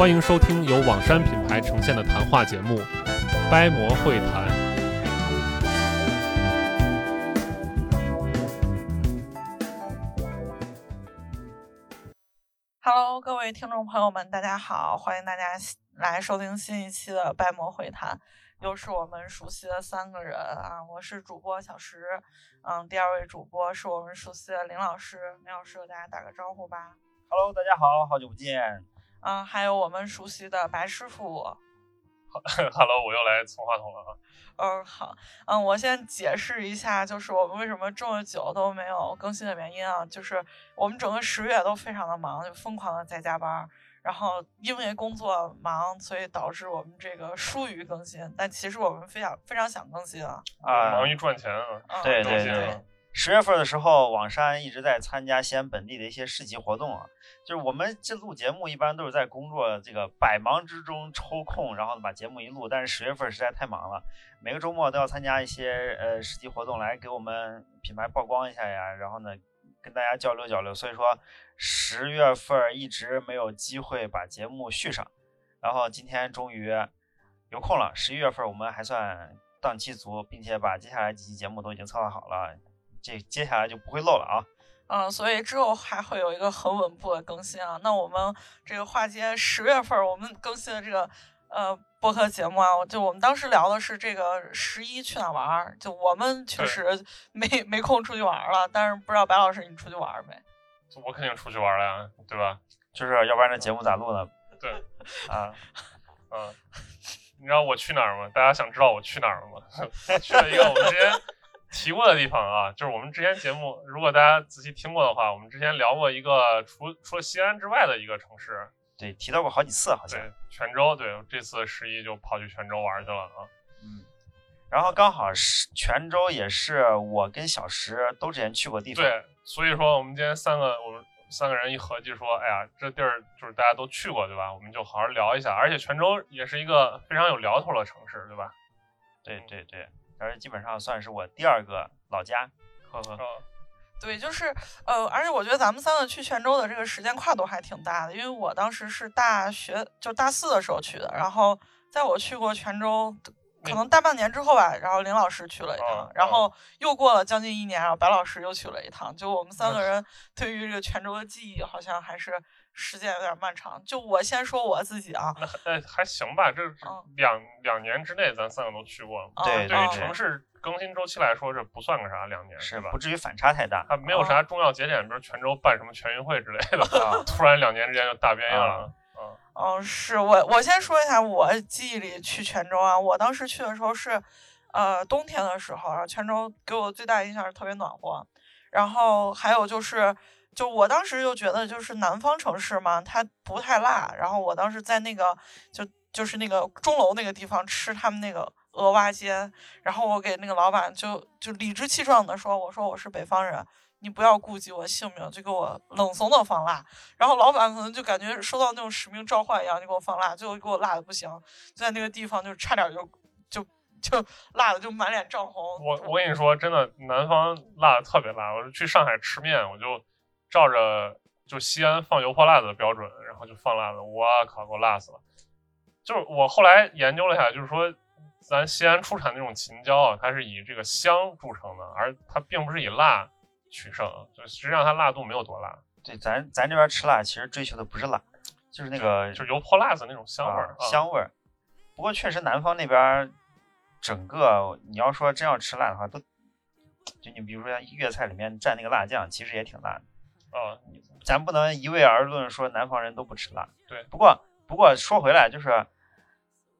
欢迎收听由网山品牌呈现的谈话节目《掰馍会谈》。Hello，各位听众朋友们，大家好，欢迎大家来收听新一期的掰馍会谈，又是我们熟悉的三个人啊，我是主播小石，嗯，第二位主播是我们熟悉的林老师，林老师给大家打个招呼吧，Hello，大家好，好久不见。嗯，还有我们熟悉的白师傅，Hello，我又来蹭话筒了啊！嗯，好，嗯，我先解释一下，就是我们为什么这么久都没有更新的原因啊，就是我们整个十月都非常的忙，就疯狂的在加班，然后因为工作忙，所以导致我们这个疏于更新，但其实我们非常非常想更新啊。啊、忙于赚钱啊！对对对，十月份的时候，网山一直在参加西安本地的一些市集活动啊。就是我们这录节目一般都是在工作这个百忙之中抽空，然后把节目一录。但是十月份实在太忙了，每个周末都要参加一些呃市集活动，来给我们品牌曝光一下呀。然后呢，跟大家交流交流。所以说十月份一直没有机会把节目续上，然后今天终于有空了。十一月份我们还算档期足，并且把接下来几期节目都已经策划好了，这接下来就不会漏了啊。嗯，所以之后还会有一个很稳步的更新啊。那我们这个话接十月份我们更新的这个呃播客节目啊，就我们当时聊的是这个十一去哪玩儿，就我们确实没没空出去玩儿了，但是不知道白老师你出去玩儿没？我肯定出去玩了呀，对吧？就是要不然这节目咋录呢？对，啊，嗯，你知道我去哪儿吗？大家想知道我去哪儿了吗？去了一个我们之前提过的地方啊，就是我们之前节目，如果大家仔细听过的话，我们之前聊过一个除除了西安之外的一个城市，对，提到过好几次好像。对，泉州。对，这次十一就跑去泉州玩去了啊。嗯，然后刚好是泉州，也是我跟小石都之前去过地方。对，所以说我们今天三个我们三个人一合计说，哎呀，这地儿就是大家都去过，对吧？我们就好好聊一下。而且泉州也是一个非常有聊头的城市，对吧？对对对，而基本上算是我第二个老家。呵呵。嗯，对，就是呃，而且我觉得咱们三个去泉州的这个时间跨度还挺大的，因为我当时是大学就大四的时候去的，然后在我去过泉州可能大半年之后吧，然后林老师去了一趟，哦然后又过了将近一年，然后白老师又去了一趟，就我们三个人对于这个泉州的记忆好像还是时间有点漫长。就我先说我自己啊，那哎还行吧，这两两年之内咱三个都去过对对于啊城市更新周期来说，这不算个啥，两年是吧不？至于反差太大。它没有啥重要节点，比如泉州办什么全运会之类的，啊突然两年之间就大变样了。嗯，嗯，是我我先说一下我记忆里去泉州啊，我当时去的时候是，呃，冬天的时候，然后泉州给我最大的印象是特别暖和，然后还有就是，就我当时就觉得就是南方城市嘛，它不太辣，然后我当时在那个就就是那个钟楼那个地方吃他们那个鹅蛙煎，然后我给那个老板就就理直气壮的说，我说我是北方人。你不要顾及我性命，就给我冷怂的放辣。然后老板可能就感觉收到那种使命召唤一样，就给我放辣，最后给我辣的不行，就在那个地方就差点就就就辣的就满脸涨红。我我跟你说，真的，南方辣的特别辣。我去上海吃面，我就照着就西安放油泼辣子的标准，然后就放辣子，我靠，给我辣死了。就是我后来研究了一下，就是说，咱西安出产那种秦椒啊，它是以这个香著称的，而它并不是以辣取胜，就实际上它辣度没有多辣，对，咱咱这边吃辣其实追求的不是辣，就是那个就油泼辣子那种香味儿、啊香味儿。不过确实南方那边儿整个你要说真要吃辣的话，都就你比如说像粤菜里面蘸那个辣酱，其实也挺辣的。啊，咱不能一味而论说南方人都不吃辣。对不过不过说回来，就是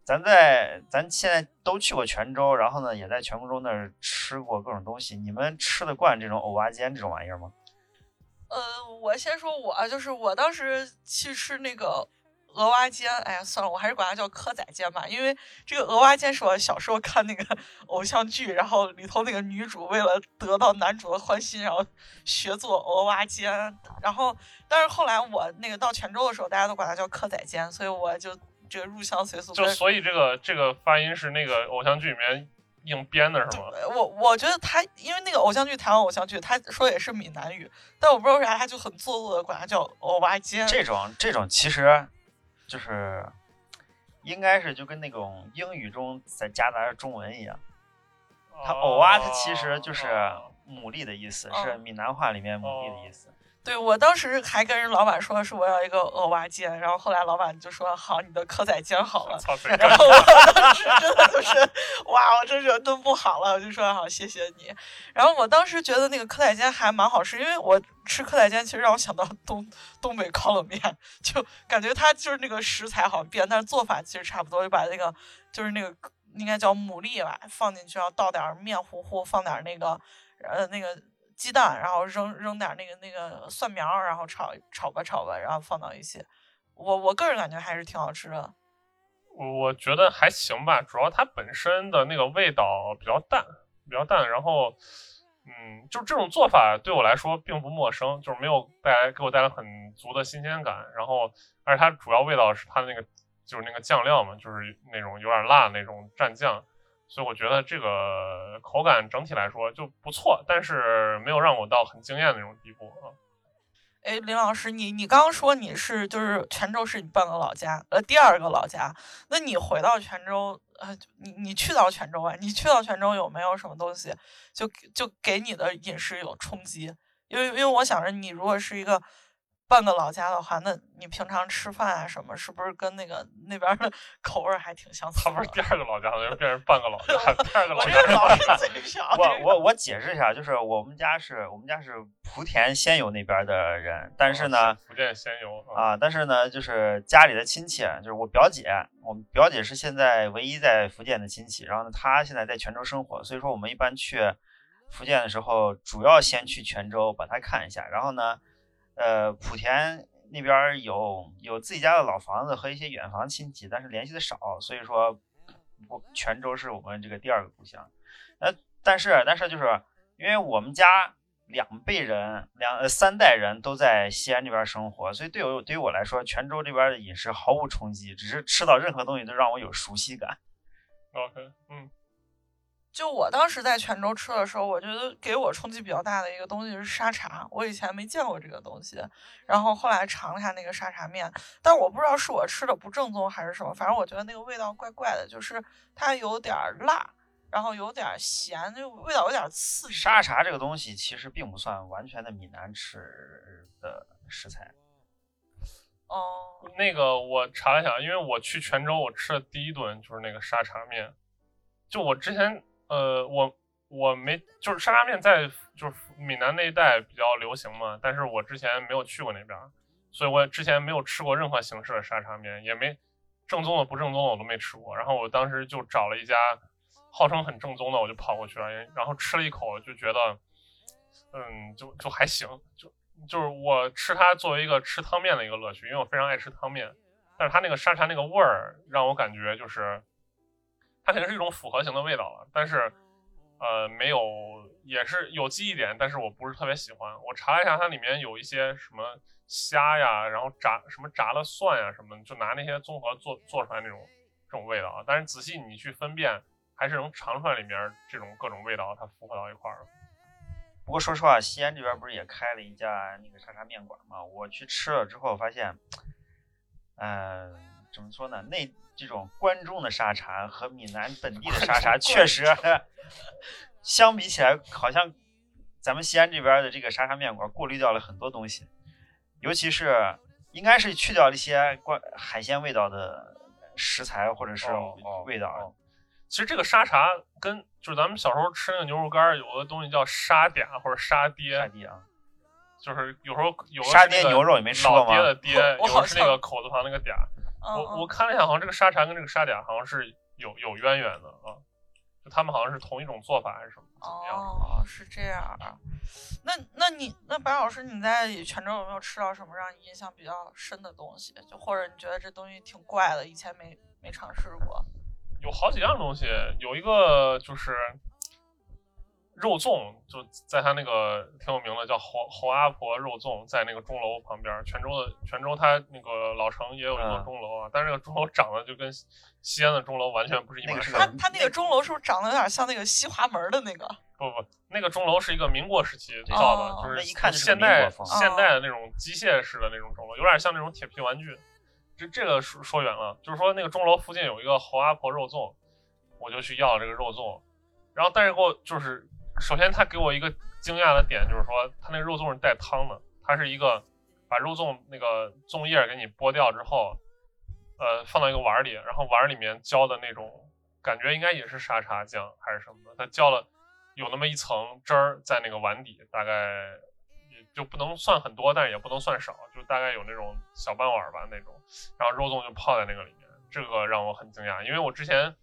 咱在咱现在都去过泉州，然后呢也在泉州那儿吃过各种东西。你们吃得惯这种藕蛙煎这种玩意儿吗？呃，我先说我，就是我当时去吃那个鹅蛙煎，哎呀，算了，我还是管它叫蚵仔煎吧，因为这个鹅蛙煎是我小时候看那个 偶像剧，然后里头那个女主为了得到男主的欢心，然后学做鹅蛙煎，然后但是后来我那个到泉州的时候，大家都管它叫蚵仔煎，所以我就这个入乡随俗。就所以这个这个发音是那个偶像剧里面硬编的是吗？我我觉得他因为那个偶像剧台湾偶像剧，他说也是闽南语，但我不知道为啥他就很做作的管它叫鹅蛙煎。这种这种其实。就是应该是就跟那种英语中在夹杂着中文一样，它偶啊，它其实就是牡蛎的意思，是闽南话里面牡蛎的意思。对我当时还跟人老板说是我要一个鹅蛙煎，然后后来老板就说好，你的蚵仔煎好了。然后我当时真的就是哇，我真是炖不好了，我就说好，谢谢你。然后我当时觉得那个蚵仔煎还蛮好吃，因为我吃蚵仔煎其实让我想到东东北烤冷面，就感觉它就是那个食材好像变，但是做法其实差不多，就把那个就是那个应该叫牡蛎吧放进去，然后倒点面糊糊，放点那个呃那个。鸡蛋，然后扔扔点那个那个蒜苗，然后炒炒吧炒吧，然后放到一起。我我个人感觉还是挺好吃的。我我觉得还行吧，主要它本身的那个味道比较淡，比较淡。然后，嗯，就这种做法对我来说并不陌生，就是没有带来给我带来很足的新鲜感。然后，而且它主要味道是它的那个就是那个酱料嘛，就是那种有点辣那种蘸酱。所以我觉得这个口感整体来说就不错，但是没有让我到很惊艳的那种地步啊。哎，林老师，你你刚刚说你是就是泉州是你半个老家，呃，第二个老家。那你回到泉州，呃，你你去到泉州啊？你去到泉州有没有什么东西就就给你的饮食有冲击？因为因为我想着你如果是一个。半个老家的话，那你平常吃饭啊什么，是不是跟那个那边的 口味还挺相似？他不是第二个老家，又变成半个老家，第二个老家。我我我解释一下，就是我们家是我们家是莆田仙游那边的人，但是呢，福建仙游啊，但是呢，就是家里的亲戚，就是我表姐，我们表姐是现在唯一在福建的亲戚，然后呢，她现在在泉州生活，所以说我们一般去福建的时候，主要先去泉州把她看一下，然后呢。呃，莆田那边有有自己家的老房子和一些远房亲戚，但是联系的少，所以说我泉州是我们这个第二个故乡。呃，但是但是就是因为我们家两辈人两三代人都在西安这边生活，所以对我对于我来说，泉州这边的饮食毫无冲击，只是吃到任何东西都让我有熟悉感。OK，嗯。就我当时在泉州吃的时候，我觉得给我冲击比较大的一个东西是沙茶，我以前没见过这个东西，然后后来尝了一下那个沙茶面，但我不知道是我吃的不正宗还是什么，反正我觉得那个味道怪怪的，就是它有点辣，然后有点咸，就味道有点刺激。沙茶这个东西其实并不算完全的闽南吃的食材。哦，那个我查了一下，因为我去泉州，我吃的第一顿就是那个沙茶面，就我之前。呃，我我没就是沙茶面在就是闽南那一带比较流行嘛，但是我之前没有去过那边，所以我之前没有吃过任何形式的沙茶面，也没正宗的不正宗的我都没吃过。然后我当时就找了一家号称很正宗的，我就跑过去了，然后吃了一口就觉得，嗯，就就还行，就就是我吃它作为一个吃汤面的一个乐趣，因为我非常爱吃汤面，但是它那个沙茶那个味儿让我感觉就是。它肯定是一种复合型的味道了，但是，呃，没有，也是有记忆点，但是我不是特别喜欢。我查了一下，它里面有一些什么虾呀，然后炸什么炸了蒜呀什么，就拿那些综合做做出来那种这种味道啊。但是仔细你去分辨，还是能尝出来里面这种各种味道它复合到一块儿了。不过说实话，西安这边不是也开了一家那个沙茶面馆吗？我去吃了之后发现，嗯，怎么说呢？那。这种关中的沙茶和闽南本地的沙茶确实相比起来，好像咱们西安这边的这个沙茶面馆过滤掉了很多东西，尤其是应该是去掉了一些关海鲜味道的食材或者是味道。其实这个沙茶跟就是咱们小时候吃那个牛肉干有个东西叫沙嗲或者沙爹，沙爹啊，就是有时候有沙爹牛肉，你没吃过吗？老爹的爹，有的是那个口字旁那个嗲。我我看了一下，好像这个沙茶跟这个沙嗲好像是有有渊源的啊。就他们好像是同一种做法还是什么怎么样？哦，是这样啊。那那你那白老师你在泉州有没有吃到什么让你印象比较深的东西？就或者你觉得这东西挺怪的，以前没没尝试过？有好几样东西，有一个就是肉粽，就在他那个挺有名的叫侯侯阿婆肉粽，在那个钟楼旁边。泉州的泉州，它那个老城也有一座嗯钟楼啊，但是那个钟楼长得就跟西安的钟楼完全不是一码事它它那个钟楼是不是长得有点像那个西华门的那个？不不，那个钟楼是一个民国时期造的，哦就是一看就是现代现代的那种机械式的那种钟楼，有点像那种铁皮玩具。这这个说说远了，就是说那个钟楼附近有一个侯阿婆肉粽，我就去要这个肉粽，然后但是给我就是首先他给我一个惊讶的点，就是说他那肉粽是带汤的，它是一个把肉粽那个粽叶给你剥掉之后，呃放到一个碗里，然后碗里面浇的那种感觉应该也是沙茶酱还是什么的，它浇了有那么一层汁儿在那个碗底，大概也就不能算很多，但是也不能算少，就大概有那种小半碗吧那种，然后肉粽就泡在那个里面，这个让我很惊讶，因为我之前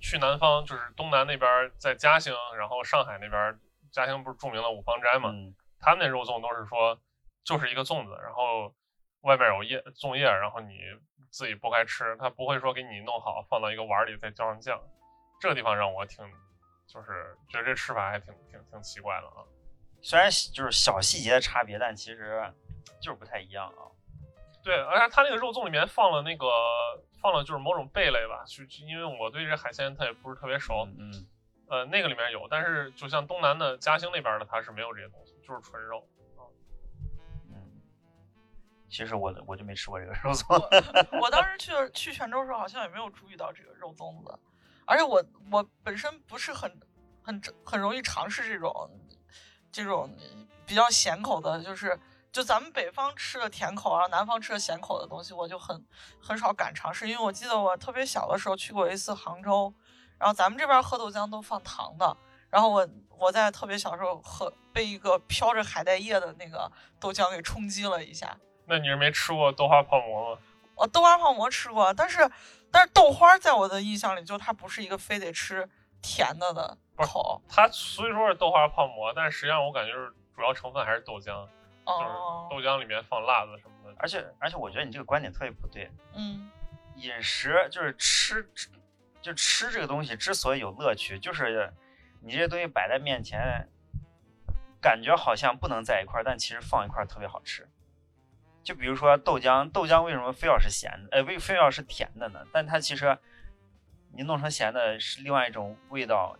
去南方，就是东南那边，在嘉兴，然后上海那边，嘉兴不是著名的五芳斋嘛，嗯，他们那肉粽都是说就是一个粽子，然后外面有叶粽叶，然后你自己剥开吃，他不会说给你弄好放到一个碗里再浇上酱。这个地方让我挺，就是觉得这吃法还挺挺挺奇怪的啊。虽然就是小细节的差别，但其实就是不太一样啊。对，而且他那个肉粽里面放了那个放了就是某种贝类吧，就就因为我对这海鲜它也不是特别熟，嗯嗯，呃，那个里面有，但是就像东南的嘉兴那边的，它是没有这些东西，就是纯肉。嗯，其实我我就没吃过这个肉粽。我我当时去去泉州的时候，好像也没有注意到这个肉粽子，而且我我本身不是很很很容易尝试这种这种比较咸口的，就是就咱们北方吃的甜口，然后南方吃的咸口的东西，我就很很少敢尝试，因为我记得我特别小的时候去过一次杭州，然后咱们这边喝豆浆都放糖的，然后我我在特别小时候喝被一个飘着海带叶的那个豆浆给冲击了一下。那你是没吃过豆花泡馍吗？我豆花泡馍吃过，但是但是豆花在我的印象里，就它不是一个非得吃甜的的口。它虽说是豆花泡馍，但是实际上我感觉是主要成分还是豆浆，就是哦，豆浆里面放辣子什么的。而且而且，我觉得你这个观点特别不对。嗯饮食就是吃，就吃这个东西之所以有乐趣，就是你这些东西摆在面前，感觉好像不能在一块儿，但其实放一块儿特别好吃。就比如说豆浆，豆浆为什么非要是咸的？呃，为非要是甜的呢？但它其实你弄成咸的是另外一种味道，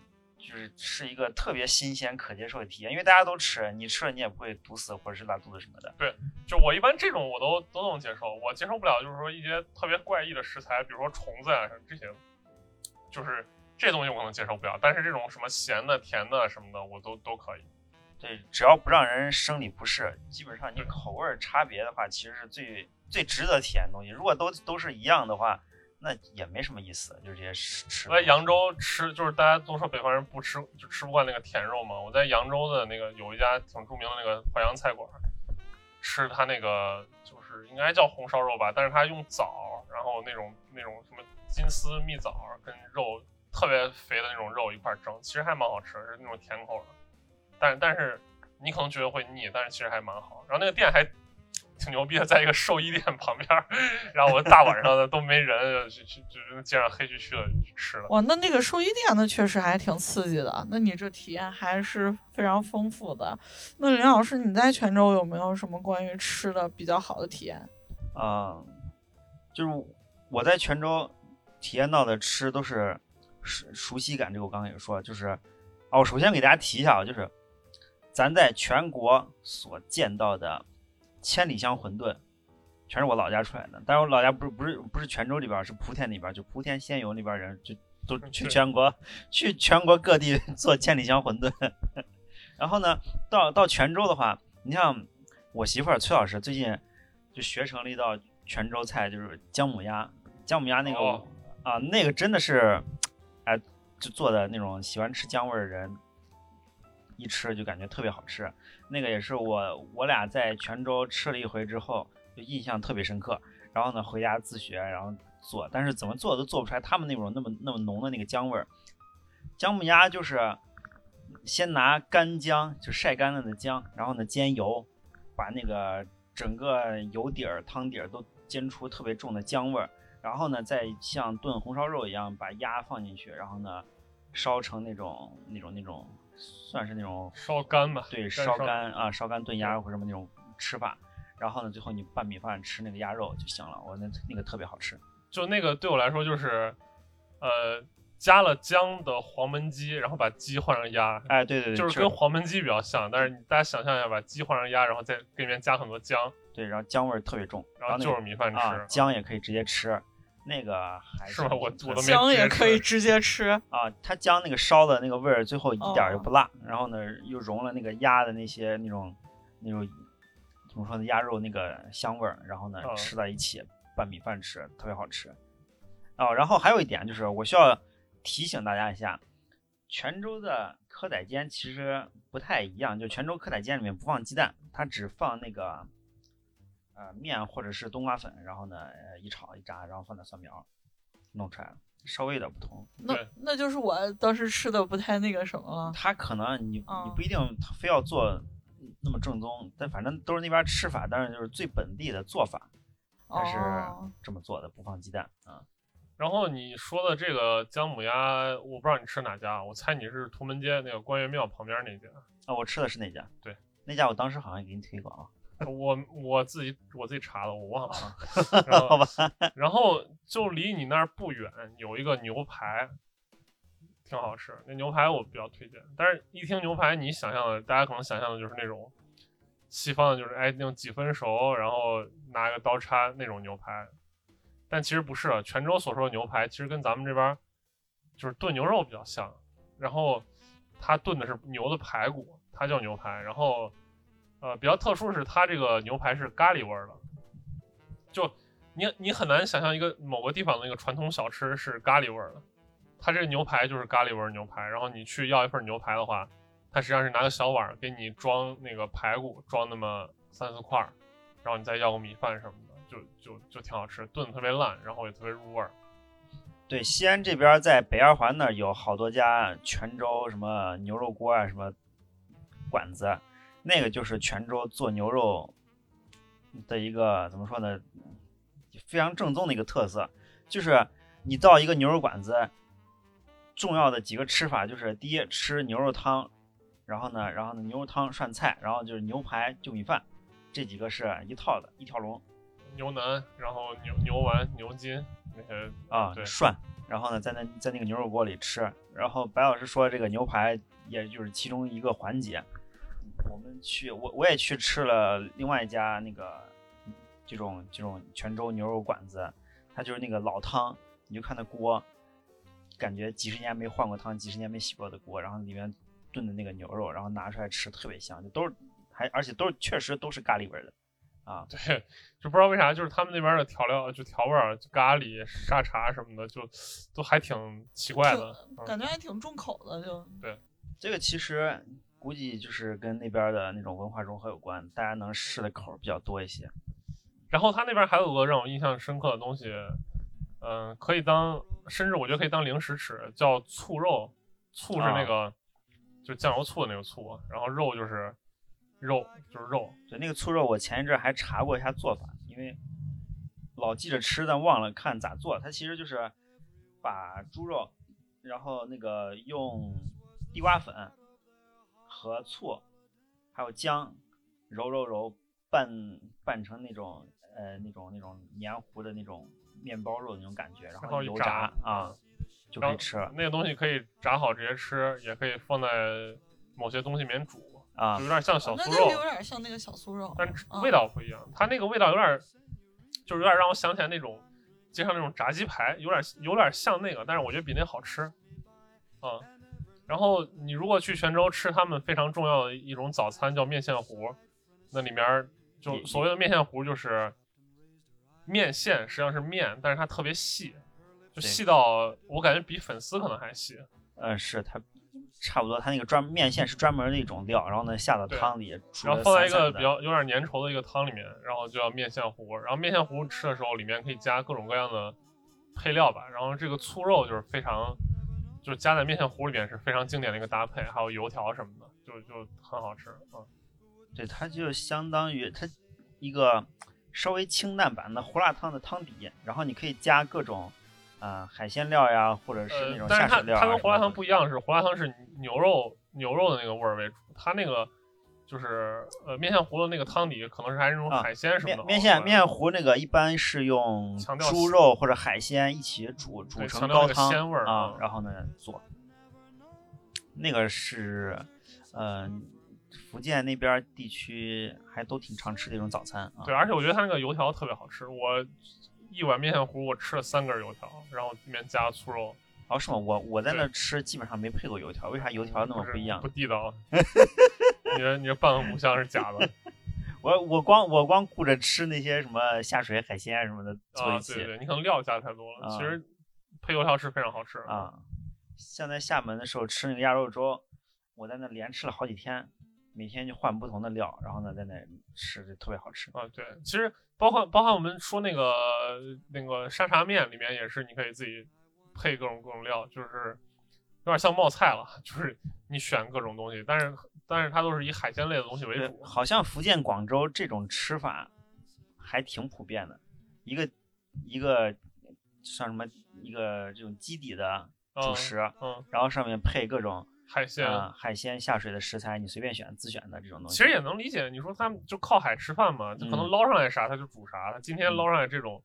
就是是一个特别新鲜可接受的体验，因为大家都吃，你吃了你也不会堵死或者是拉肚子什么的。对就我一般这种我都都能接受，我接受不了就是说一些特别怪异的食材，比如说虫子啊这些，就是这东西我可能接受不了。但是这种什么咸的、甜的什么的，我都都可以。对，只要不让人生理不适，基本上你口味差别的话，其实是最最值得体验的东西。如果都都是一样的话，那也没什么意思，就是这些吃吃。我在扬州吃，就是大家都说北方人不吃，就吃不惯那个甜肉嘛。我在扬州的那个有一家挺著名的那个淮扬菜馆，吃它那个就是应该叫红烧肉吧，但是它用枣，然后那种那种什么金丝蜜枣跟肉特别肥的那种肉一块蒸，其实还蛮好吃的，是那种甜口的。但但是你可能觉得会腻，但是其实还蛮好。然后那个店还 挺牛逼的，在一个兽医店旁边儿，然后我大晚上的都没人，就去就是街上黑黢黢的就去吃了。哇，那那个兽医店那，确实还挺刺激的。那你这体验还是非常丰富的。那林老师，你在泉州有没有什么关于吃的比较好的体验？啊、就是我在泉州体验到的吃都是熟熟悉感，这个我刚刚也说，就是哦，我首先给大家提一下啊，就是咱在全国所见到的千里香馄饨，全是我老家出来的。但是我老家不是不是不是泉州里边，是莆田里边，就莆田仙游那边人就都去全国去全国各地 做千里香馄饨。然后呢，到到泉州的话，你像我媳妇儿崔老师最近就学成了一道泉州菜，就是姜母鸭。姜母鸭那个、哦啊，那个真的是，哎，就做的那种喜欢吃姜味儿的人，一吃就感觉特别好吃。那个也是我我俩在泉州吃了一回之后，就印象特别深刻。然后呢，回家自学，然后做，但是怎么做都做不出来他们那种那么那么浓的那个姜味儿。姜母鸭就是先拿干姜，就晒干了的姜，然后呢煎油，把那个整个油底儿、汤底儿都煎出特别重的姜味儿，然后呢再像炖红烧肉一样把鸭放进去，然后呢烧成那种那种那种算是那种烧干吧，对，烧干啊，烧干炖鸭或者什么那种吃法，然后呢，最后你拌米饭吃那个鸭肉就行了。我那那个特别好吃。就那个对我来说就是，呃，加了姜的黄焖鸡，然后把鸡换成鸭，哎，对对对，就是跟黄焖鸡比较像，但是你大家想象一下，把鸡换成鸭，然后再给里面加很多姜，对，然后姜味儿特别重，然后就是米饭吃，啊，姜也可以直接吃，那个还是吧我我都没姜也可以直接吃。啊，它姜那个烧的那个味儿，最后一点儿也哦不辣，然后呢又融了那个鸭的那些那种那种怎么说呢，鸭肉那个香味儿，然后呢哦吃在一起拌米饭吃，特别好吃。哦，然后还有一点就是我需要提醒大家一下，泉州的蚵仔煎其实不太一样，就泉州蚵仔煎里面不放鸡蛋，它只放那个呃面或者是冬瓜粉，然后呢呃一炒一炸，然后放点蒜苗，弄出来了，稍微有点不同。那对那就是我当时吃的不太那个什么了。他可能你你嗯不一定非要做那么正宗，但反正都是那边吃法，但是就是最本地的做法，它是哦这么做的，不放鸡蛋啊。然后你说的这个姜母鸭，我不知道你吃哪家，我猜你是图门街那个关岳庙旁边那家。啊，我吃的是那家，对，那家我当时好像给你推广了，我我自己我自己查的，我忘了。啊然后好吧，然后就离你那儿不远有一个牛排，挺好吃。那牛排我比较推荐，但是一听牛排，你想象的，大家可能想象的就是那种西方的，就是哎那种几分熟，然后拿个刀叉那种牛排。但其实不是，啊泉州所说的牛排，其实跟咱们这边儿就是炖牛肉比较像。然后它炖的是牛的排骨，它叫牛排。然后呃比较特殊的是，它这个牛排是咖喱味儿的，就你你很难想象一个某个地方的那个传统小吃是咖喱味儿的，它这个牛排就是咖喱味牛排。然后你去要一份牛排的话，它实际上是拿个小碗给你装那个排骨，装那么三四块，然后你再要个米饭什么的，就就就挺好吃，炖的特别烂，然后也特别入味儿。对，西安这边在北二环那儿有好多家泉州什么牛肉锅啊什么馆子，那个就是泉州做牛肉的一个怎么说呢，非常正宗的一个特色，就是你到一个牛肉馆子，重要的几个吃法就是第一吃牛肉汤，然后呢，然后呢牛肉汤涮菜，然后就是牛排就米饭，这几个是一套的一条龙。牛腩，然后牛牛丸、牛筋那些啊对涮，然后呢，在那在那个牛肉锅里吃。然后白老师说这个牛排也就是其中一个环节。我们去，我我也去吃了另外一家那个这种这种泉州牛肉馆子，它就是那个老汤，你就看那锅，感觉几十年没换过汤，几十年没洗过的锅，然后里面炖的那个牛肉，然后拿出来吃特别香，就都是还而且都是确实都是咖喱味儿的啊。对，就不知道为啥，就是他们那边的调料，就调味儿，就咖喱、沙茶什么的，就都还挺奇怪的。嗯感觉还挺重口的，就对这个其实估计就是跟那边的那种文化融合有关，大家能试的口儿比较多一些。然后他那边还有个让我印象深刻的东西，嗯、可以当，甚至我觉得可以当零食吃，叫醋肉。醋是那个，就酱油醋的那个醋，然后肉就是肉，就是肉。对，那个醋肉我前一阵儿还查过一下做法，因为老记着吃，但忘了看咋做。它其实就是把猪肉，然后那个用地瓜粉和醋，还有姜揉揉揉拌拌成那种呃那种那种黏糊的那种面包肉的那种感觉，然然后一油炸啊就可以吃了那个东西可以炸好直接吃，也可以放在某些东西里面煮，啊就有点像小酥肉那就有，点像那个小酥肉，但味道不一样。它那个味道有点，就是有点让我想起来那种街上那种炸鸡排，有点有点像那个，但是我觉得比那好吃。嗯，然后你如果去泉州吃他们非常重要的一种早餐叫面线糊，那里面就所谓的面线糊就是面线实际上是面，但是它特别细，就细到我感觉比粉丝可能还细。嗯，是它差不多，它那个专面线是专门的一种料，然后呢下到汤里，然后放在一个比较有点粘稠的一个汤里面，然后就叫面线糊。然后面线糊吃的时候，里面可以加各种各样的配料吧。然后这个醋肉就是非常就加在面线糊里边是非常经典的一个搭配，还有油条什么的，就就很好吃啊。对，它就相当于它一个稍微清淡版的胡辣汤的汤底，然后你可以加各种啊、呃海鲜料呀，或者是那呃，种但是它下水料、啊。它跟胡辣汤不一样，是胡辣汤是牛肉牛肉的那个味儿为主，它那个就是呃面线糊的那个汤底可能是还是那种啊海鲜什么的熬面线面糊那个一般是用猪肉或者海鲜一起煮煮成那个高汤鲜味儿啊啊，然后呢做。那个是，嗯、福建那边地区还都挺常吃的一种早餐啊。对，而且我觉得它那个油条特别好吃，我一碗面线糊我吃了三根油条，然后里面加醋肉，哦，是吗？我我在那吃基本上没配过油条，为啥油条那么不一样不？地道。你的你的半个故乡是假的 我我光我光顾着吃那些什么下水海鲜什么的凑啊！对对，你可能料加太多了，啊其实配油条是非常好吃啊。像在厦门的时候吃那个鸭肉粥，我在那连吃了好几天，每天就换不同的料，然后呢在那吃，就特别好吃。啊，对，其实包括包括我们说那个那个沙茶面里面也是，你可以自己配各种各种料，就是有点像冒菜了，就是你选各种东西，但是但是它都是以海鲜类的东西为，主。好像福建、广州这种吃法还挺普遍的，一个一个像什么一个这种基底的主嗯食，嗯，然后上面配各种海鲜。啊、海鲜下水的食材，你随便选自选的这种东西。其实也能理解，你说他们就靠海吃饭嘛，就可能嗯捞上来啥他就煮啥，他今天嗯捞上来这种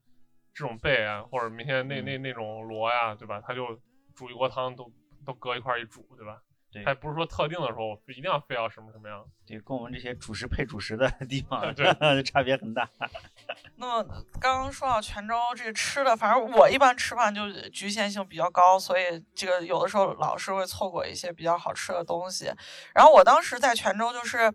这种贝啊，或者明天那嗯那那种螺呀，对吧？他就煮一锅汤都都搁一块儿一煮，对吧？对他也不是说特定的时候一定要非要什么什么样。对，跟我们这些主食配主食的地方 对 差别很大。那么刚刚说到泉州这个吃的，反正我一般吃饭就局限性比较高，所以这个有的时候老是会错过一些比较好吃的东西。然后我当时在泉州就是，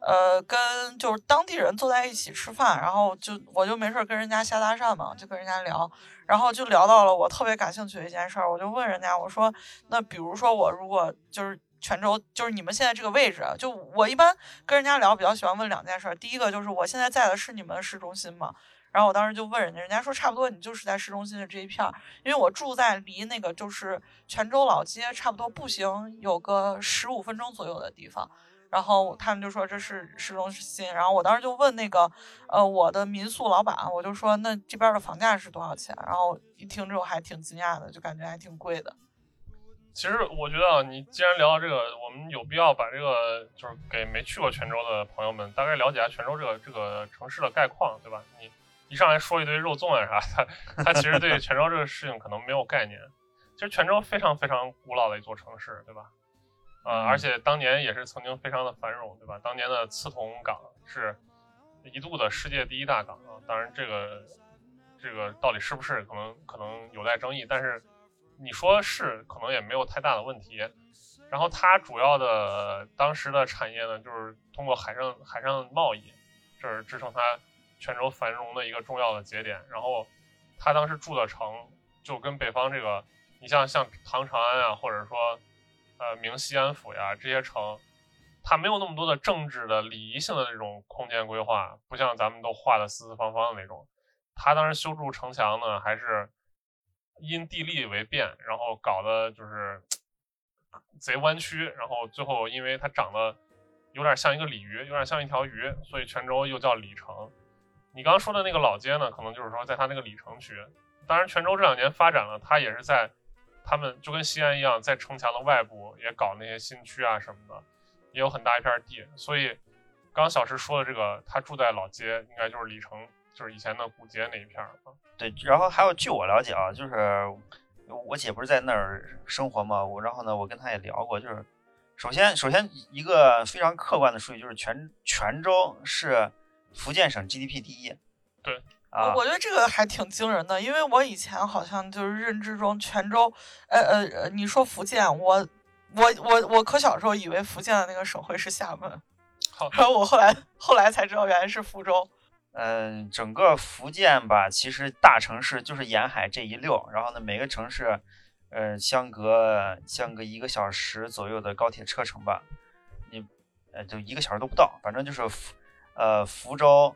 呃，跟就是当地人坐在一起吃饭，然后就我就没事儿跟人家瞎搭讪嘛，就跟人家聊，然后就聊到了我特别感兴趣的一件事儿，我就问人家我说，那比如说我如果就是。泉州就是你们现在这个位置，就我一般跟人家聊，比较喜欢问两件事。第一个就是我现在在的是你们市中心吗？然后我当时就问人家，人家说差不多你就是在市中心的这一片儿，因为我住在离那个就是泉州老街差不多步行有个十五分钟左右的地方。然后他们就说这是市中心，然后我当时就问那个呃我的民宿老板，我就说那这边的房价是多少钱？然后一听之后还挺惊讶的，就感觉还挺贵的。其实我觉得啊，你既然聊到这个，我们有必要把这个就是给没去过泉州的朋友们大概了解一下泉州这个这个城市的概况，对吧？你一上来说一堆肉粽啊啥，他他其实对泉州这个事情可能没有概念。其实泉州非常非常古老的一座城市，对吧？呃，嗯而且当年也是曾经非常的繁荣，对吧？当年的刺桐港是一度的世界第一大港啊，当然这个这个到底是不是可能可能有待争议，但是你说是可能也没有太大的问题。然后它主要的当时的产业呢，就是通过海上海上贸易，这是支撑它泉州繁荣的一个重要的节点。然后他当时住的城就跟北方这个，你像像唐长安啊，或者说呃明西安府呀这些城，它没有那么多的政治的礼仪性的这种空间规划，不像咱们都画的四四方方的那种。他当时修筑城墙呢，还是因地利为变，然后搞的就是贼弯曲，然后最后因为它长得有点像一个鲤鱼，有点像一条鱼，所以泉州又叫鲤城。你刚刚说的那个老街呢，可能就是说在它那个鲤城区。当然，泉州这两年发展了，它也是在他们就跟西安一样，在城墙的外部也搞那些新区啊什么的，也有很大一片地。所以，刚小石说的这个，他住在老街，应该就是鲤城，就是以前的古街那一片儿啊。对，然后还有据我了解啊，就是我姐不是在那儿生活嘛，我然后呢，我跟她也聊过，就是首先首先一个非常客观的数据就是泉泉州是福建省 GDP 第一。对。啊我，我觉得这个还挺惊人的，因为我以前好像就是认知中泉州，呃呃呃，你说福建，我我我我可小时候以为福建的那个省会是厦门，好，然后我后来后来才知道原来是福州。嗯，整个福建吧，其实大城市就是沿海这一溜，然后呢，每个城市，呃，相隔相隔一个小时左右的高铁车程吧，你，呃，就一个小时都不到，反正就是福，呃，福州，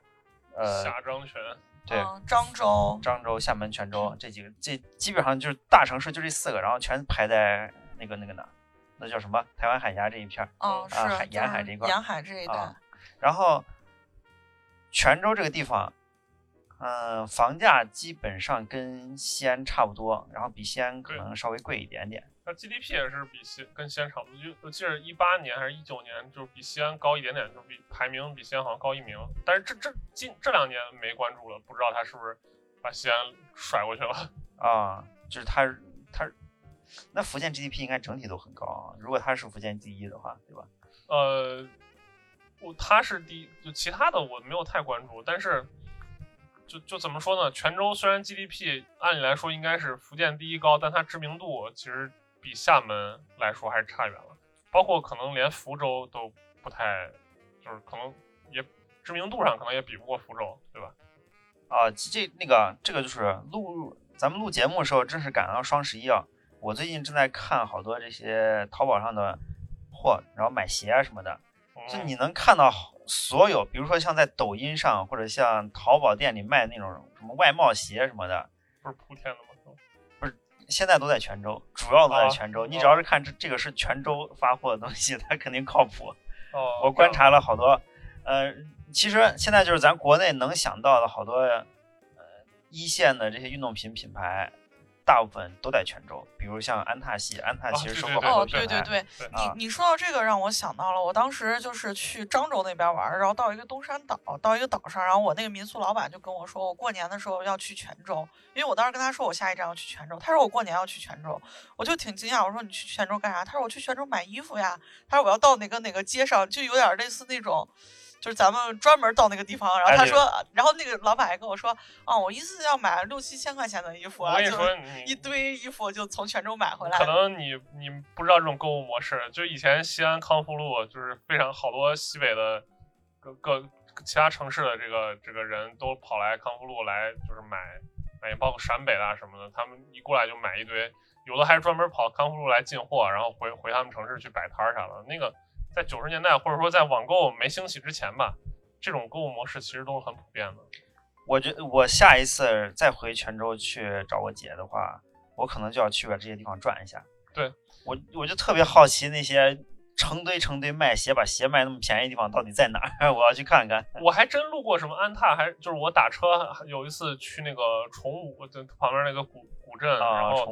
呃，下漳泉，对，嗯，漳州，漳州、厦门、泉州这几个，这基本上就是大城市，就这四个，然后全排在那个那个哪，那叫什么？台湾海峡这一片儿。嗯，是啊海沿海这一块儿沿海这一带啊，然后泉州这个地方，嗯、房价基本上跟西安差不多，然后比西安可能稍微贵一点点。那 GDP 也是比西跟西安差不多，就我记得一八年还是一九年，就是比西安高一点点，就比排名比西安好像高一名。但是这这近这两年没关注了，不知道他是不是把西安甩过去了。啊，就是他他，那福建 GDP 应该整体都很高啊。如果他是福建第一的话，对吧？呃，我他是第一，就其他的我没有太关注，但是就就怎么说呢？泉州虽然 GDP 按理来说应该是福建第一高，但它知名度其实比厦门来说还是差远了，包括可能连福州都不太，就是可能也知名度上可能也比不过福州，对吧？啊，这那个这个就是录咱们录节目的时候，正是赶上双十一啊。我最近正在看好多这些淘宝上的货，然后买鞋啊什么的，就嗯你能看到好所有，比如说像在抖音上或者像淘宝店里卖那种什么外贸鞋什么的，不是铺天的吗？不是现在都在泉州，主要都在啊泉州。你只要是看这这个是泉州发货的东西，它肯定靠谱。哦，我观察了好多，呃，其实现在就是咱国内能想到的好多，呃，一线的这些运动品品牌，大部分都在泉州，比如像安踏系，安踏其实收购对对哦，好多品牌。对对对，你你说到这个，让我想到了，我当时就是去漳州那边玩，然后到一个东山岛，到一个岛上，然后我那个民宿老板就跟我说，我过年的时候要去泉州，因为我当时跟他说我下一站要去泉州，他说我过年要去泉州，我就挺惊讶，我说你去泉州干啥？他说我去泉州买衣服呀，他说我要到哪个哪个街上，就有点类似那种。就是咱们专门到那个地方，然后他说，然后那个老板还跟我说，啊，我一次要买六七千块钱的衣服啊，就我跟你说，一堆衣服就从泉州买回来可。能你你不知道这种购物模式，就以前西安康复路就是非常好多西北的各各其他城市的这个这个人都跑来康复路来，就是买买，包括陕北的啊什么的，他们一过来就买一堆，有的还专门跑康复路来进货，然后回回他们城市去摆摊儿啥的。那个在九十年代或者说在网购没兴起之前吧，这种购物模式其实都是很普遍的。我觉得我下一次再回泉州去找我姐的话，我可能就要去把这些地方转一下。对，我我就特别好奇那些成堆成堆卖鞋，把鞋卖那么便宜的地方到底在哪儿，我要去看看。我还真路过什么安踏，还就是我打车有一次去那个崇武，就旁边那个古古镇，然啊，后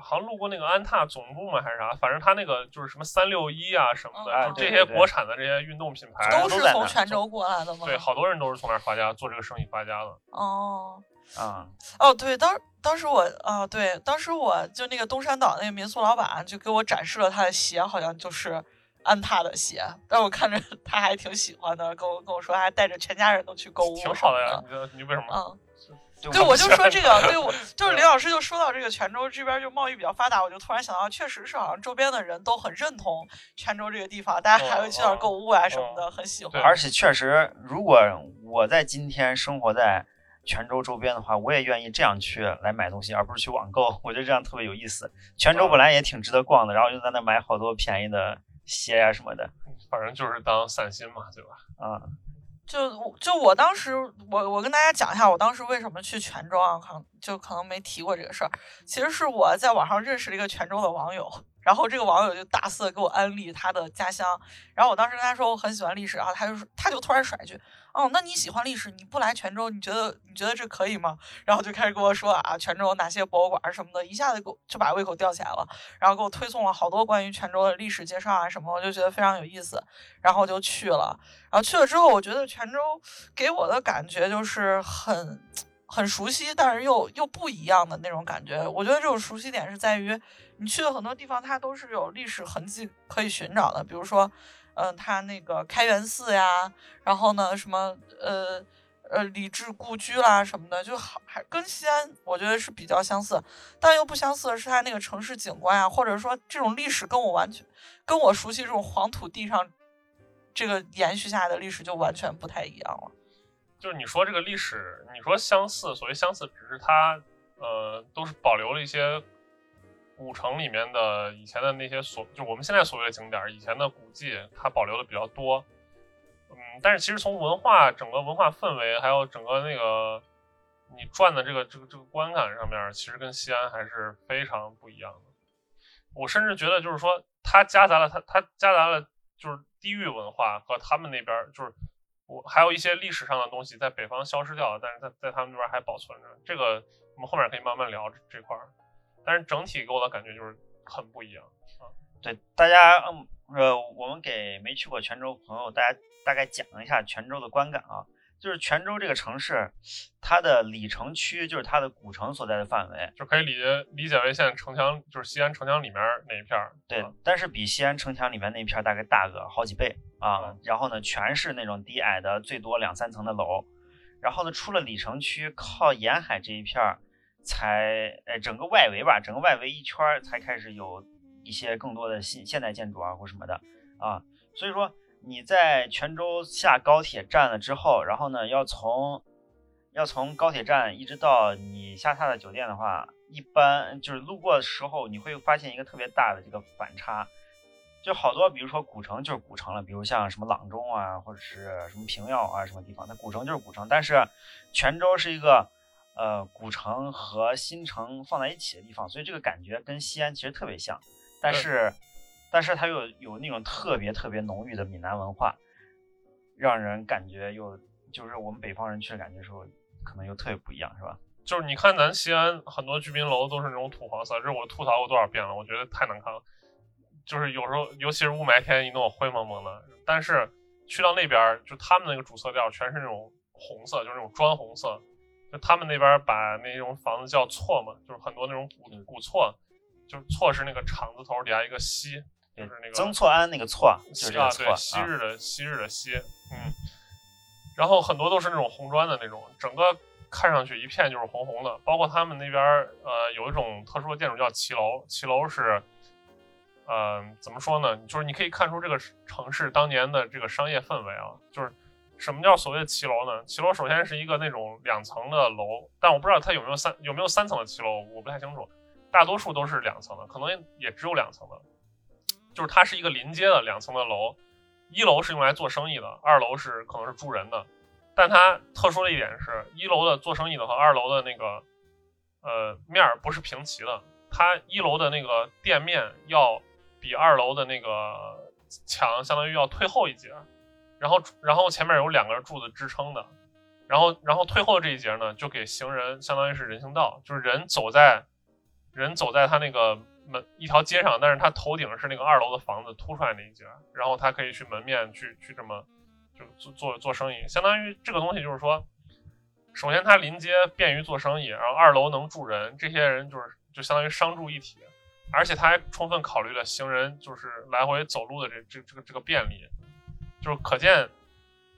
好像路过那个安踏总部嘛还是啥，反正他那个就是什么三六一啊什么的，嗯就这些国产的这些运动品牌，都是从泉州过来的吗？对，好多人都是从那儿发家，做这个生意发家的。哦啊，哦，对，当当时我啊、对，当时我就那个东山岛那个民宿老板就给我展示了他的鞋，好像就是安踏的鞋，但我看着 他还挺喜欢的，跟我跟我说还带着全家人都去购物，挺好的呀。。你这你为什么？嗯，对对，我就说这个，对我 就是李老师就说到这个泉州这边就贸易比较发达，我就突然想到，确实是好像周边的人都很认同泉州这个地方，大家还会去那儿购物啊什么的，很喜欢。而且确实，如果我在今天生活在泉州周边的话，我也愿意这样去来买东西，而不是去网购。我觉得这样特别有意思。泉州本来也挺值得逛的，然后就在那买好多便宜的鞋呀、什么的反正就是当散心嘛，对吧？啊。就就我当时，我我跟大家讲一下，我当时为什么去泉州啊？可能就可能没提过这个事儿。其实是我在网上认识了一个泉州的网友，然后这个网友就大肆给我安利他的家乡。然后我当时跟他说我很喜欢历史，然后他就他就突然甩一句：“哦，那你喜欢历史，你不来泉州，你觉得你觉得这可以吗？”然后就开始跟我说啊，泉州哪些博物馆什么的，一下子给我就把胃口吊起来了。然后给我推送了好多关于泉州的历史介绍啊什么，我就觉得非常有意思，然后就去了。然后去了之后，我觉得泉州给我的感觉就是很很熟悉，但是又又不一样的那种感觉。我觉得这种熟悉点是在于，你去的很多地方，它都是有历史痕迹可以寻找的，比如说，嗯、它那个开元寺呀，然后呢，什么呃。呃，李治故居啦什么的，就好还跟西安我觉得是比较相似，但又不相似的是它那个城市景观啊，或者说这种历史跟我完全跟我熟悉这种黄土地上这个延续下来的历史就完全不太一样了。就是你说这个历史，你说相似，所谓相似，只是它呃都是保留了一些古城里面的以前的那些所，就我们现在所谓的景点，以前的古迹，它保留的比较多。嗯，但是其实从文化整个文化氛围，还有整个那个你转的这个这个这个观感上面，其实跟西安还是非常不一样的。我甚至觉得就是说，它夹杂了它它夹杂了就是地域文化和他们那边就是我还有一些历史上的东西在北方消失掉了，但是在在他们那边还保存着。这个我们后面可以慢慢聊这这块儿，但是整体给我的感觉就是很不一样。对大家，嗯，呃，我们给没去过泉州朋友，大家大概讲一下泉州的观感啊。就是泉州这个城市，它的里城区就是它的古城所在的范围，就可以理解理解为现在城墙就是西安城墙里面那一片儿。对啊，但是比西安城墙里面那一片儿大概大个好几倍啊。然后呢，全是那种低矮的，最多两三层的楼。然后呢，出了里城区，靠沿海这一片儿，才呃整个外围吧，整个外围一圈才开始有一些更多的新现代建筑啊或什么的啊。所以说你在泉州下高铁站了之后，然后呢要从要从高铁站一直到你下榻的酒店的话，一般就是路过的时候，你会发现一个特别大的这个反差，就好多，比如说古城就是古城了，比如像什么阆中啊，或者是什么平遥啊什么地方，它古城就是古城，但是泉州是一个呃古城和新城放在一起的地方，所以这个感觉跟西安其实特别像，但是但是它又有那种特别特别浓郁的闽南文化，让人感觉又就是我们北方人去的感觉时候，可能又特别不一样，是吧？就是你看咱西安很多居民楼都是那种土黄色，这是我吐槽过多少遍了，我觉得太难看了。就是有时候，尤其是雾霾天，一弄灰蒙蒙的。但是去到那边儿，就他们那个主色调全是那种红色，就是那种砖红色。就他们那边把那种房子叫错嘛，就是很多那种古古错，就是错是那个厂字头底下一个西，就是那个曾错庵那个错，就是这啊，个错对，昔日的昔日的昔，嗯。然后很多都是那种红砖的那种，整个看上去一片就是红红的。包括他们那边，呃，有一种特殊的建筑叫骑楼，骑楼是，呃，怎么说呢？就是你可以看出这个城市当年的这个商业氛围啊。就是什么叫所谓的骑楼呢？骑楼首先是一个那种两层的楼，但我不知道它有没有三有没有三层的骑楼，我不太清楚。大多数都是两层的，可能也只有两层的。就是它是一个临街的两层的楼，一楼是用来做生意的，二楼是可能是住人的。但它特殊的一点是，一楼的做生意的和二楼的那个呃面儿不是平齐的，它一楼的那个店面要比二楼的那个墙相当于要退后一截，然后然后前面有两根柱子支撑的，然后然后退后这一节呢，就给行人相当于是人行道，就是人走在人走在他那个门一条街上，但是他头顶是那个二楼的房子凸出来那一截，然后他可以去门面去去这么就做做做生意，相当于这个东西就是说，首先它临街便于做生意，然后二楼能住人，这些人就是就相当于商住一体，而且他还充分考虑了行人就是来回走路的这这这个这个便利，就是可见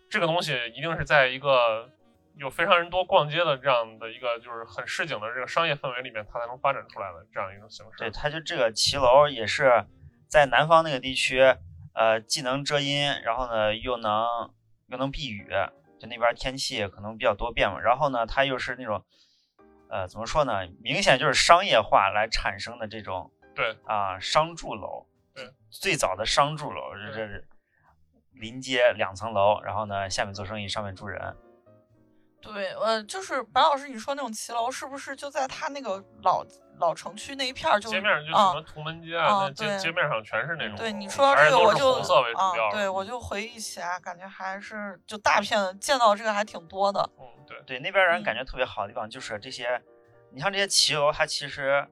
这个东西一定是在一个有非常人多逛街的这样的一个就是很市井的这个商业氛围里面，它才能发展出来的这样一种形式。对，它就这个骑楼也是在南方那个地区，呃，既能遮阴，然后呢又能又能避雨，就那边天气可能比较多变嘛。然后呢，它又是那种，呃，怎么说呢？明显就是商业化来产生的这种对啊、商住楼。对，最早的商住楼这对这是临街两层楼，然后呢下面做生意，上面住人。对，呃，就是白老师你说那种骑楼，是不是就在他那个老老城区那一片儿就？街面就什啊么图门街啊，啊那街对街面上全是那种，对你说到这个，我就红色为主调啊，对我就回忆起来，感觉还是就大片见到这个还挺多的。嗯，对，对，那边人嗯感觉特别好的地方就是这些，你像这些骑楼，它其实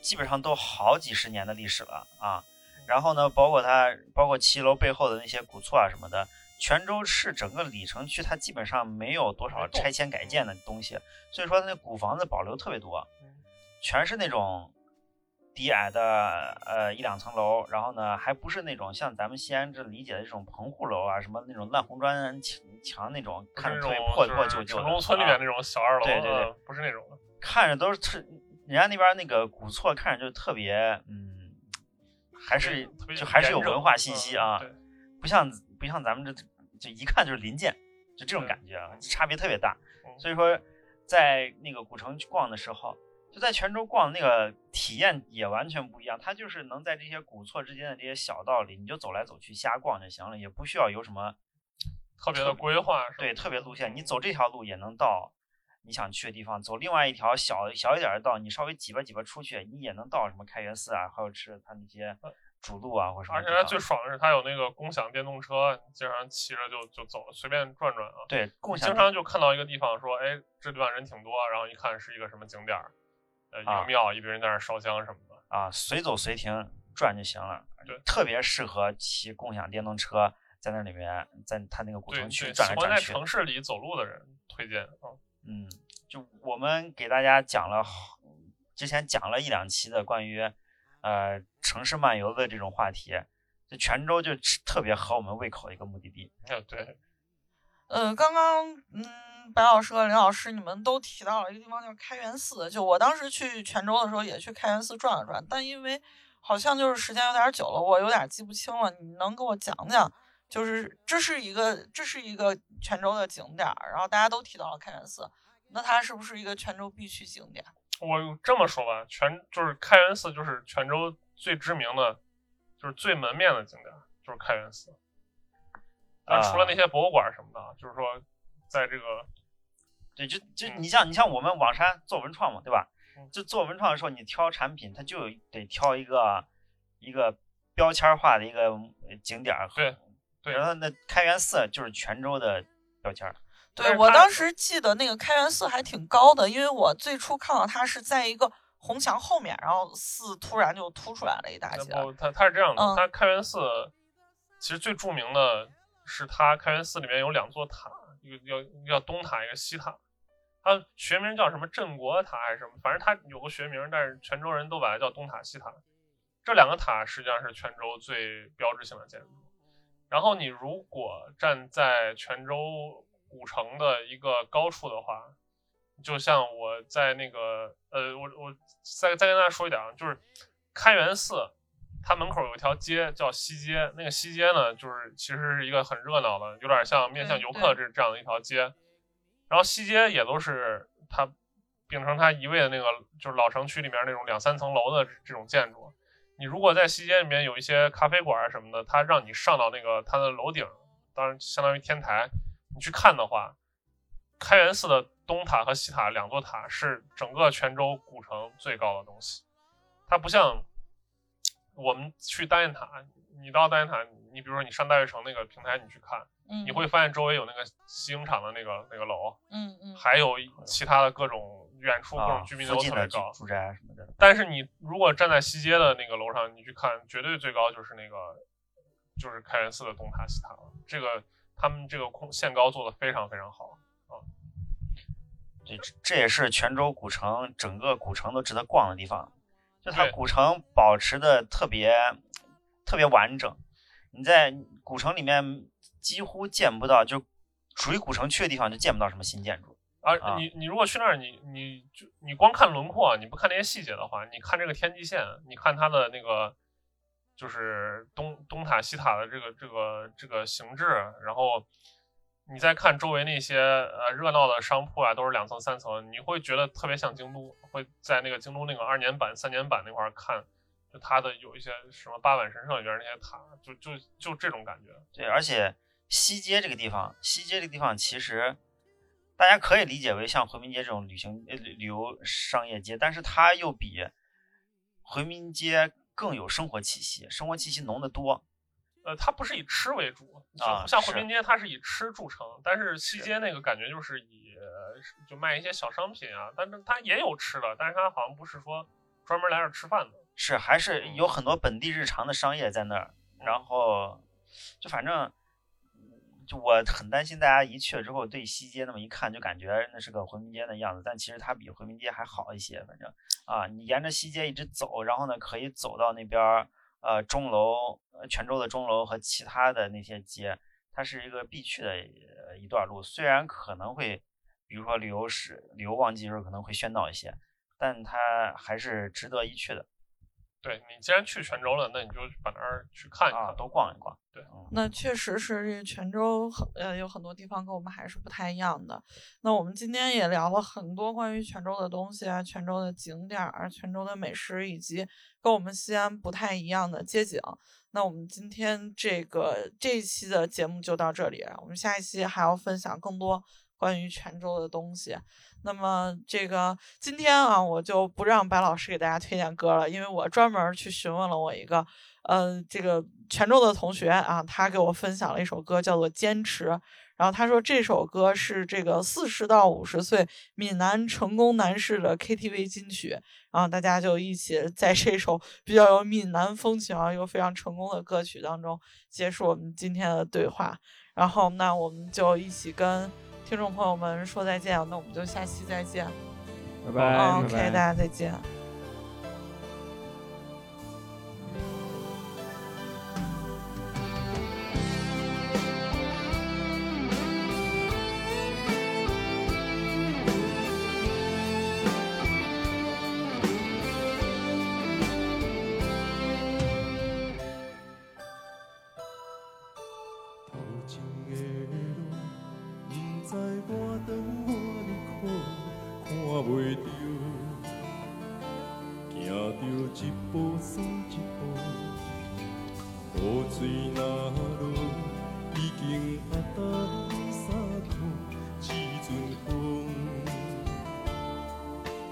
基本上都好几十年的历史了啊。然后呢，包括它，包括骑楼背后的那些古厝啊什么的，泉州市整个里城区它基本上没有多少拆迁改建的东西，所以说它那古房子保留特别多嗯，全是那种低矮的呃一两层楼，然后呢还不是那种像咱们西安这理解的这种棚户楼啊，什么那种烂红砖墙墙那种，看着特别破破旧旧城中村里啊面那种小二楼，对对对嗯不是那种的。看着都是特，人家那边那个古厝看着就特别，嗯，还是就还是有文化信息啊，嗯不像不像咱们这就一看就是临建，就这种感觉啊，差别特别大。嗯所以说，在那个古城去逛的时候，就在泉州逛那个体验也完全不一样，它就是能在这些古厝之间的这些小道里，你就走来走去瞎逛就行了，也不需要有什么特别的规划？对特别路线，你走这条路也能到你想去的地方，走另外一条小小一点的道，你稍微挤吧挤吧出去，你也能到什么开元寺啊，还有吃它那些主路啊或什么。而且它最爽的是它有那个共享电动车，经常骑着就就走，随便转转啊。对，共享。经常就看到一个地方说，哎，这地方人挺多，然后一看是一个什么景点儿，呃，一个庙，一堆人在那烧香什么的。啊，随走随停转就行了。对，特别适合骑共享电动车。在那里面，在他那个古城区转来转去。喜欢在城市里走路的人推荐啊。嗯，就我们给大家讲了，之前讲了一两期的关于呃城市漫游的这种话题，就泉州就特别合我们胃口的一个目的地。嗯，对。呃，刚刚嗯，白老师和林老师你们都提到了一个地方，叫开元寺。就我当时去泉州的时候，也去开元寺转了转，但因为好像就是时间有点久了，我有点记不清了。你能给我讲讲？就是这是一个这是一个泉州的景点儿，然后大家都提到了开元寺，那它是不是一个泉州必去景点？我这么说吧，泉就是开元寺就是泉州最知名的，就是最门面的景点，就是开元寺。啊，除了那些博物馆什么的，就是说在这个，对，就就你像你像我们网山做文创嘛，对吧？就做文创的时候，你挑产品，它就得挑一个一个标签化的一个景点儿。对。然后那开元寺就是泉州的标签儿。对我当时记得那个开元寺还挺高的，因为我最初看到它是在一个红墙后面，然后寺突然就凸出来了一大截。不，它它是这样的，它开元寺其实最著名的是它开元寺里面有两座塔，一个叫一个叫东塔，一个西塔。它学名叫什么镇国塔还是什么？反正它有个学名，但是泉州人都把它叫东塔西塔。这两个塔实际上是泉州最标志性的建筑。然后你如果站在泉州古城的一个高处的话，就像我在那个呃，我我再再跟大家说一点啊，就是开元寺，它门口有一条街叫西街，那个西街呢，就是其实是一个很热闹的，有点像面向游客这这样的一条街。然后西街也都是它秉承它一味的那个，就是老城区里面那种两三层楼的这种建筑。你如果在西街里面有一些咖啡馆什么的，他让你上到那个他的楼顶，当然相当于天台，你去看的话，开元寺的东塔和西塔两座塔是整个泉州古城最高的东西。它不像我们去大雁塔，你到大雁塔，你比如说你上大悦城那个平台，你去看，你会发现周围有那个西影厂的那个那个楼，嗯嗯，还有其他的各种。远处各种居民楼特别高，住宅什么的。但是你如果站在西街的那个楼上，你去看，绝对最高就是那个，就是开元寺的东塔西塔了。这个他们这个空限高做的非常非常好啊。这这也是泉州古城整个古城都值得逛的地方，就它古城保持的特别特别完整。你在古城里面几乎见不到，就属于古城区的地方就见不到什么新建筑。啊，你你如果去那儿，你你就你光看轮廓，你不看那些细节的话，你看这个天际线，你看它的那个就是东东塔西塔的这个这个这个形制，然后你再看周围那些呃热闹的商铺啊，都是两层三层，你会觉得特别像京都，会在那个京都那个二年版三年版那块看，就它的有一些什么八坂神社里边那些塔，就就就这种感觉。对，而且西街这个地方，西街这个地方其实。大家可以理解为像回民街这种旅行呃旅游商业街，但是它又比回民街更有生活气息，生活气息浓得多。呃，它不是以吃为主啊，像回民街它是以吃著称，但是西街那个感觉就是以就卖一些小商品啊，但是它也有吃的，但是它好像不是说专门来这吃饭的，是还是有很多本地日常的商业在那儿，然后就反正。就我很担心大家一去了之后，对西街那么一看，就感觉那是个回民街的样子。但其实它比回民街还好一些。反正啊，你沿着西街一直走，然后呢，可以走到那边呃钟楼、泉州的钟楼和其他的那些街，它是一个必去的一段路。虽然可能会，比如说旅游时、旅游旺季的时候可能会喧闹一些，但它还是值得一去的。对你既然去泉州了，那你就把那儿去看一看，都逛一逛。对，那确实是这泉州很呃有很多地方跟我们还是不太一样的。那我们今天也聊了很多关于泉州的东西啊，泉州的景点儿、泉州的美食，以及跟我们西安不太一样的街景。那我们今天这个这一期的节目就到这里，我们下一期还要分享更多。关于泉州的东西。那么这个今天啊，我就不让白老师给大家推荐歌了，因为我专门去询问了我一个呃这个泉州的同学啊，他给我分享了一首歌，叫做《坚持》。然后他说这首歌是这个四十到五十岁闽南成功男士的 KTV 金曲，然后大家就一起在这首比较有闽南风情啊又非常成功的歌曲当中结束我们今天的对话。然后那我们就一起跟听众朋友们说再见，那我们就下期再见，拜拜，OK，大家再见。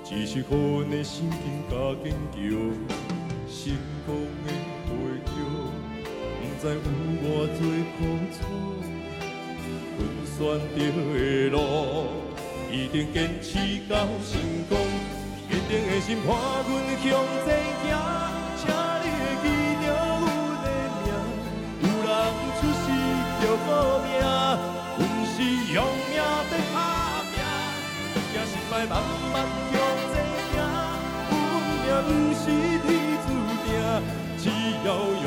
只是阮的心情加坚强，成功的背后，不知有偌多苦楚。阮选择的路，一定坚持到成功。坚定的心伴阮向前行，命，阮是用命在打拼，惊失败慢慢。不是天注定，只要用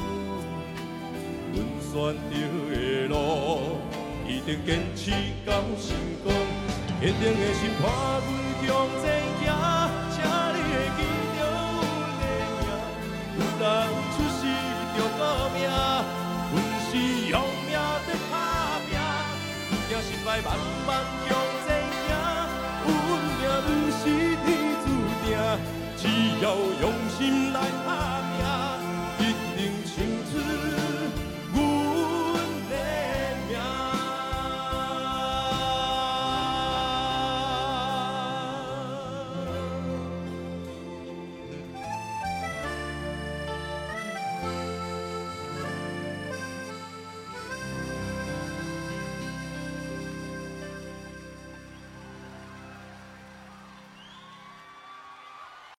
选择的路，一定坚持到成功。坚定的心伴阮向前行，请你会记着阮的名。有人出世着好命，阮是用命在打拼，不惊失败慢慢向前行。运命。不是天注定，只要用心来打。